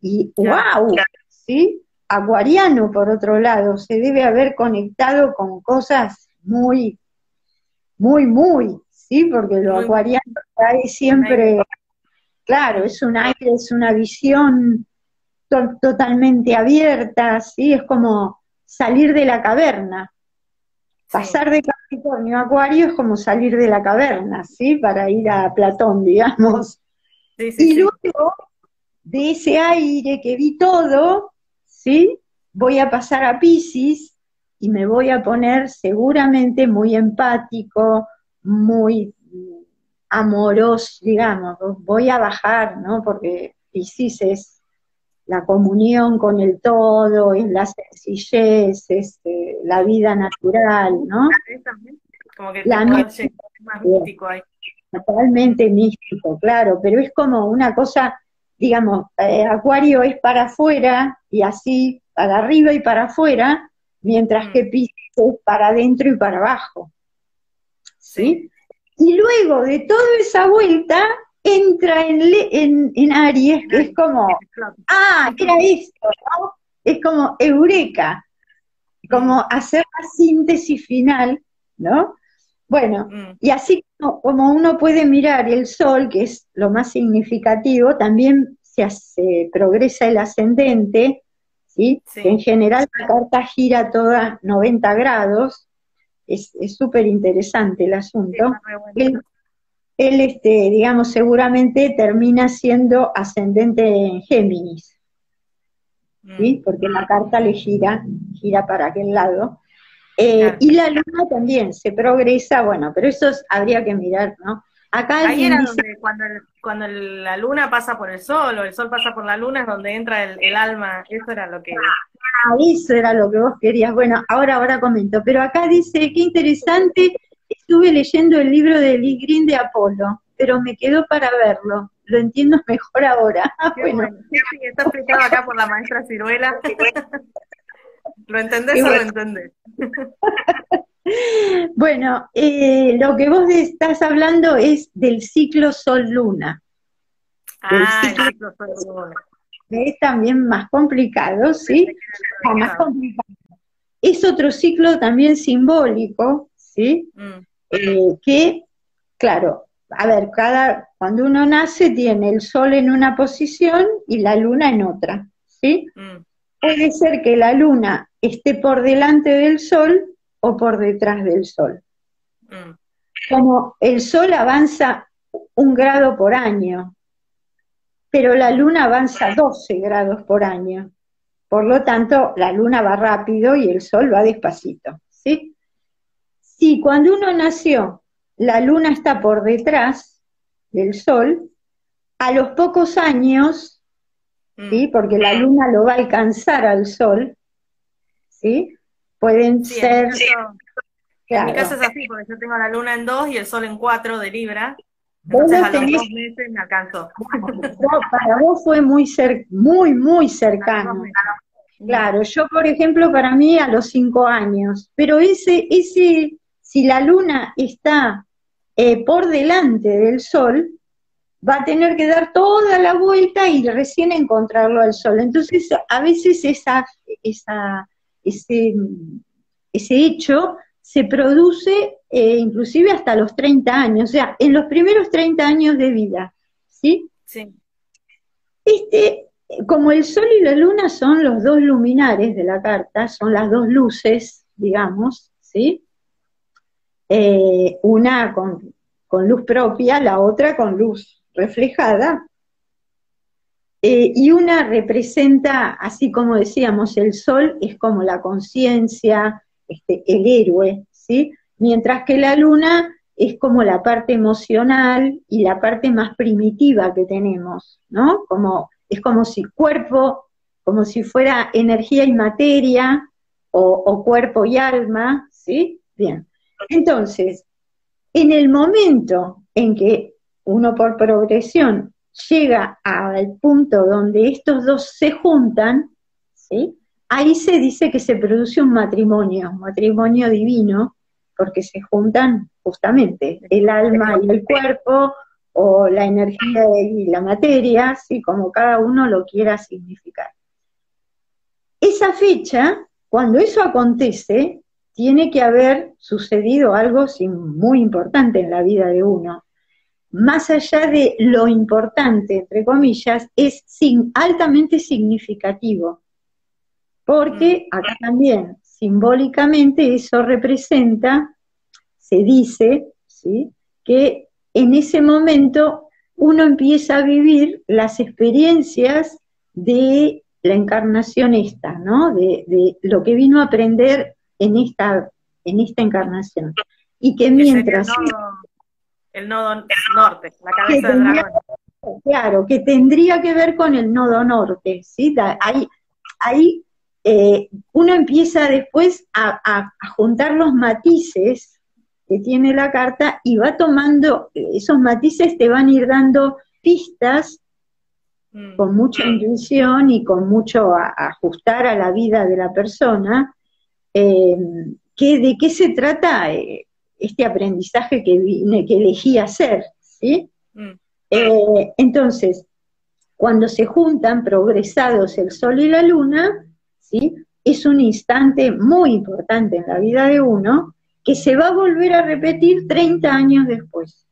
Y wow, ¿sí? Acuariano, por otro lado, se debe haber conectado con cosas muy muy, muy, ¿sí? Porque lo acuariano trae siempre, claro, es un aire, es una visión totalmente abierta, ¿sí? Es como salir de la caverna. Pasar de Capricornio a Acuario es como salir de la caverna, ¿sí? Para ir a Platón, *laughs* digamos. y luego de ese aire que vi todo, ¿sí? Voy a pasar a Pisces, y me voy a poner seguramente muy empático, muy amoroso, digamos, voy a bajar, ¿no? Porque Piscis es la comunión con el todo, es la sencillez, es eh, la vida natural, ¿no? Como que la más místico ahí. Totalmente místico, claro, pero es como una cosa, digamos, eh, Acuario es para afuera y así, para arriba y para afuera, mientras que mm. Pisces para adentro y para abajo. ¿Sí? Y luego de toda esa vuelta entra en, en, Aries, que es como, ah, era esto, ¿no? Es como eureka, como mm. hacer la síntesis final, ¿no? Bueno, mm. y así como, uno puede mirar el sol, que es lo más significativo, también se, hace, progresa el ascendente, ¿sí? En general la carta gira toda 90 grados, es súper interesante el asunto. él, este, digamos, seguramente termina siendo ascendente en Géminis, ¿sí? Mm. Porque la carta le gira, gira para aquel lado. Eh, y la luna también se progresa, bueno, pero eso habría que mirar, ¿no? Acá Ahí era donde cuando, cuando la luna pasa por el sol o el sol pasa por la luna es donde entra el, alma, eso era lo que... Ah, eso era lo que vos querías. Bueno, ahora, ahora comento. Pero acá dice, qué interesante, estuve leyendo el libro de Lee Green de Apolo, pero me quedó para verlo. Lo entiendo mejor ahora. *laughs* bueno. Sí, está explicado acá por la maestra Ciruela. *laughs* ¿Lo entendés o lo entendés? *laughs* *laughs* Bueno, eh, lo que vos estás hablando es del ciclo Sol-Luna. Ah, el ciclo Sol-Luna. Es también más complicado, ¿sí? Ah, más complicado. Es otro ciclo también simbólico, ¿sí? Mm. Eh, que, claro, a ver, cada, cuando uno nace tiene el sol en una posición y la luna en otra, ¿sí? Mm. Puede ser que la luna esté por delante del sol o por detrás del Sol. Mm. Como el Sol avanza un grado por año, pero la Luna avanza 12 grados por año. Por lo tanto, la Luna va rápido y el Sol va despacito. ¿sí? Si cuando uno nació la Luna está por detrás del Sol, a los pocos años, ¿sí? Mm. porque la Luna lo va a alcanzar al Sol, ¿sí? Pueden ser... En mi caso es así, porque yo tengo la luna en dos y el sol en cuatro de Libra. Entonces a los dos meses me alcanzó. Para vos fue muy, cer muy, muy cercano. Claro, yo por ejemplo para mí a los cinco años, pero ese, ese si la luna está eh, por delante del sol, va a tener que dar toda la vuelta y recién encontrarlo al sol. Entonces, a veces esa, esa, ese, ese hecho se produce eh, inclusive hasta los 30 años, o sea, en los primeros 30 años de vida, ¿sí? Sí. Este, como el Sol y la Luna son los dos luminares de la carta, son las dos luces, digamos, ¿sí? Eh, una con, con, luz propia, la otra con luz reflejada, eh, y una representa, así como decíamos, el Sol es como la conciencia, este, el héroe, ¿sí? Mientras que la luna es como la parte emocional y la parte más primitiva que tenemos, ¿no? Como, es como si cuerpo, como si fuera energía y materia, o, cuerpo y alma, ¿sí? Bien. Entonces, en el momento en que uno por progresión llega al punto donde estos dos se juntan, ¿sí? ahí se dice que se produce un matrimonio, un matrimonio divino, porque se juntan justamente el alma y el cuerpo, o la energía y la materia, así como cada uno lo quiera significar. Esa fecha, cuando eso acontece, tiene que haber sucedido algo muy importante en la vida de uno. Más allá de lo importante, entre comillas, es altamente significativo porque mm. acá también simbólicamente eso representa, se dice, ¿sí? que en ese momento uno empieza a vivir las experiencias de la encarnación esta, ¿no? De, lo que vino a aprender en esta, en esta encarnación. Y que mientras... El nodo, norte, la cabeza del dragón. Claro, que tendría que ver con el nodo norte, ¿sí? Ahí, ahí eh, uno empieza después a, juntar los matices que tiene la carta y va tomando, esos matices te van a ir dando pistas mm. con mucha intuición y con mucho ajustar a la vida de la persona, eh, que, de qué se trata eh, este aprendizaje que, que elegí hacer, ¿sí? Mm. entonces, cuando se juntan progresados el Sol y la Luna, es un instante muy importante en la vida de uno que se va a volver a repetir 30 años después.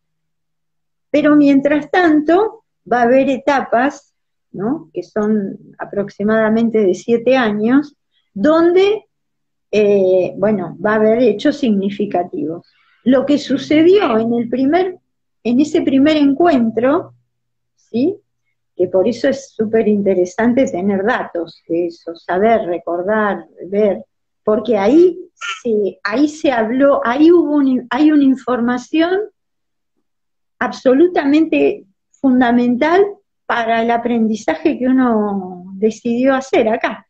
Pero mientras tanto, va a haber etapas, ¿no? que son aproximadamente de 7 años, donde, eh, bueno, va a haber hechos significativos. Lo que sucedió en el primer, en ese primer encuentro, ¿sí? que por eso es súper interesante tener datos de eso, saber, recordar, ver, porque ahí se, ahí se habló, ahí hubo hay una información absolutamente fundamental para el aprendizaje que uno decidió hacer acá.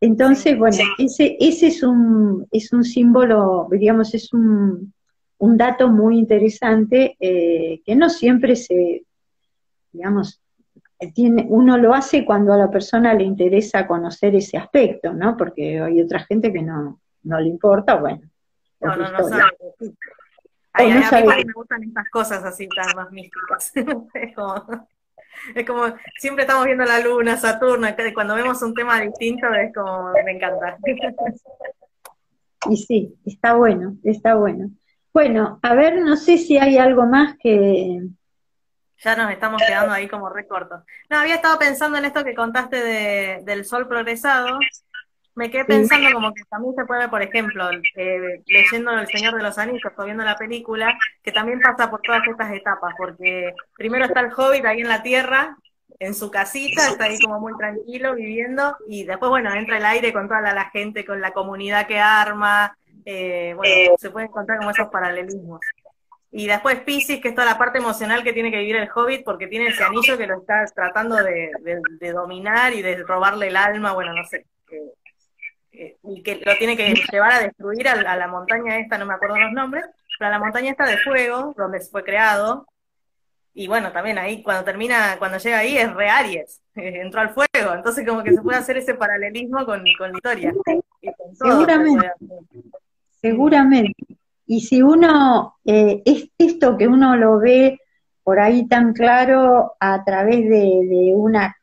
Entonces, bueno, ese, ese es un, es un símbolo, digamos, es un, un dato muy interesante eh, que no siempre se, digamos, uno lo hace cuando a la persona le interesa conocer ese aspecto, ¿no? Porque hay otra gente que no, no le importa, bueno. No, no, no sabe. a mí me gustan estas cosas así tan más místicas. *laughs* *laughs* es, como, siempre estamos viendo la luna, Saturno, cuando vemos un tema distinto es como, me encanta. *laughs* y sí, está bueno, está bueno. Bueno, a ver, no sé si hay algo más que, ya nos estamos quedando ahí como recortos. No, había estado pensando en esto que contaste de, del sol progresado. Me quedé pensando como que también se puede, por ejemplo, eh, leyendo El Señor de los Anillos o viendo la película, que también pasa por todas estas etapas, porque primero está el hobbit ahí en la tierra, en su casita, está ahí como muy tranquilo viviendo, y después, bueno, entra el aire con toda la, gente, con la comunidad que arma, eh, bueno, se pueden encontrar como esos paralelismos. Y después Pisces, que es toda la parte emocional que tiene que vivir el hobbit, porque tiene ese anillo que lo está tratando de, dominar y de robarle el alma, bueno, no sé. Y que lo tiene que llevar a destruir a, la montaña esta, no me acuerdo los nombres, pero a la montaña esta de fuego, donde fue creado. Y bueno, también ahí, cuando termina, cuando llega ahí, es re Aries, *laughs* entró al fuego. Entonces, como que se puede hacer ese paralelismo con, con la historia. Seguramente. Seguramente. y si uno, eh, es esto que uno lo ve por ahí tan claro a través de, una,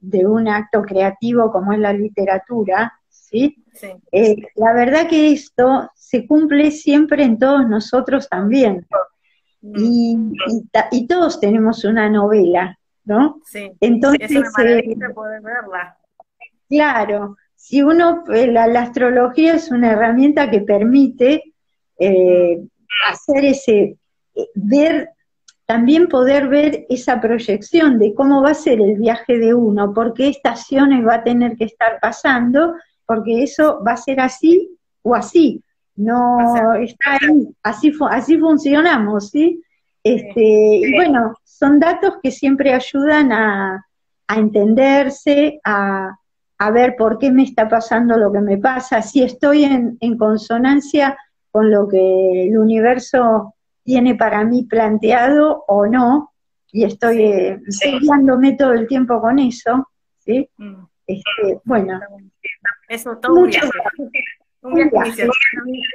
de un acto creativo como es la literatura, ¿sí? Eh, la verdad que esto se cumple siempre en todos nosotros también. Mm. Y, y, todos tenemos una novela, ¿no? Sí, Entonces, es una maravilla eh, poder verla. Claro, si uno, la, la, astrología es una herramienta que permite eh, hacer ese, eh, ver, también poder ver esa proyección de cómo va a ser el viaje de uno, por qué estaciones va a tener que estar pasando, porque eso va a ser así o así, no está ahí, así, así funcionamos, ¿sí? Este, y bueno, son datos que siempre ayudan a, a entenderse, a, a, ver por qué me está pasando lo que me pasa, si estoy en, en consonancia con lo que el universo tiene para mí planteado o no, y estoy eh, todo el tiempo con eso, ¿sí? Mm. Este, bueno. Eso, todo un viaje. Un viaje.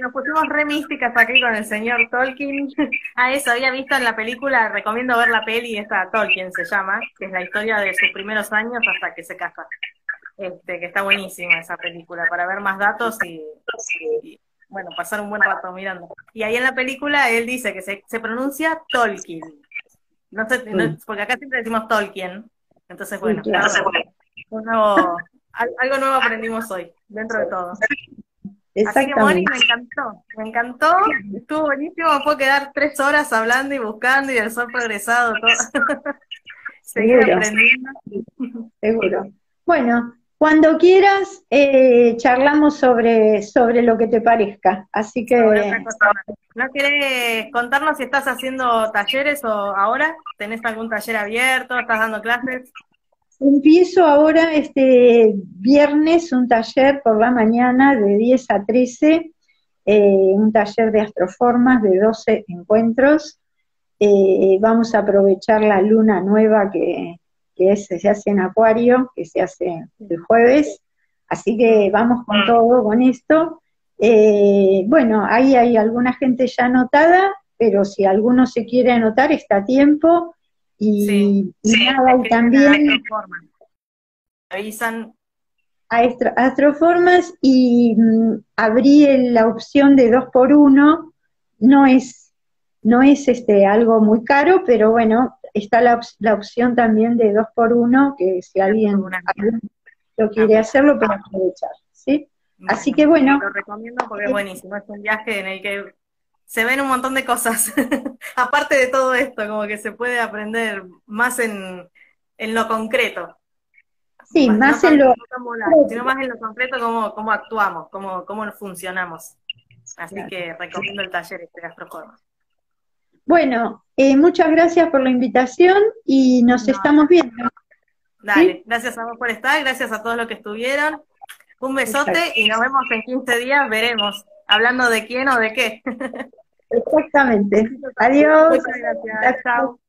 Nos pusimos re místicas aquí con el señor Tolkien. A *laughs* eso, había visto en la película, recomiendo ver la peli, esta Tolkien se llama, que es la historia de sus primeros años hasta que se casa. Este, que está buenísima esa película, para ver más datos y bueno, pasar un buen rato mirando. Y ahí en la película él dice que se, se pronuncia Tolkien. No sé, porque acá siempre decimos Tolkien. Entonces, bueno, algo nuevo aprendimos hoy, dentro de todo. Así que Moni, me encantó, me encantó, estuvo buenísimo, fue quedar tres horas hablando y buscando y el sol progresado, todo. *laughs* Seguir aprendiendo. Seguro. Bueno, cuando quieras, eh, charlamos sobre, sobre lo que te parezca. Así que. ¿No querés contarnos si estás haciendo talleres o ahora? ¿Tenés algún taller abierto? ¿Estás dando clases? Empiezo ahora este viernes un taller por la mañana de 10 a 13, eh, un taller de astroformas de 12 encuentros. Eh, vamos a aprovechar la luna nueva que, que se hace en Acuario, que se hace el jueves. Así que vamos con todo con esto. Eh, bueno, ahí hay alguna gente ya anotada, pero si alguno se quiere anotar, está a tiempo. Y, nada, y también avisan a Astroformas y mm, abrí la opción de dos por uno. No es, no es este algo muy caro, pero bueno, está la, la opción también de dos por uno, que si alguien, lo quiere hacer, lo puede aprovechar, ¿sí? Así que bueno. Lo recomiendo porque es buenísimo, es un viaje en el que se ven un montón de cosas, *laughs* aparte de todo esto, como que se puede aprender más en, en lo concreto. Sí, más, en lo... sino más en lo concreto cómo, cómo actuamos, cómo, cómo funcionamos. Así que recomiendo el taller este Gastroforma. Bueno, eh, muchas gracias por la invitación y nos estamos viendo. Dale, gracias a vos por estar, gracias a todos los que estuvieron. Un besote y nos vemos en 15 días, veremos, hablando de quién o de qué. Exactamente. Adiós. Muchas gracias. Chao.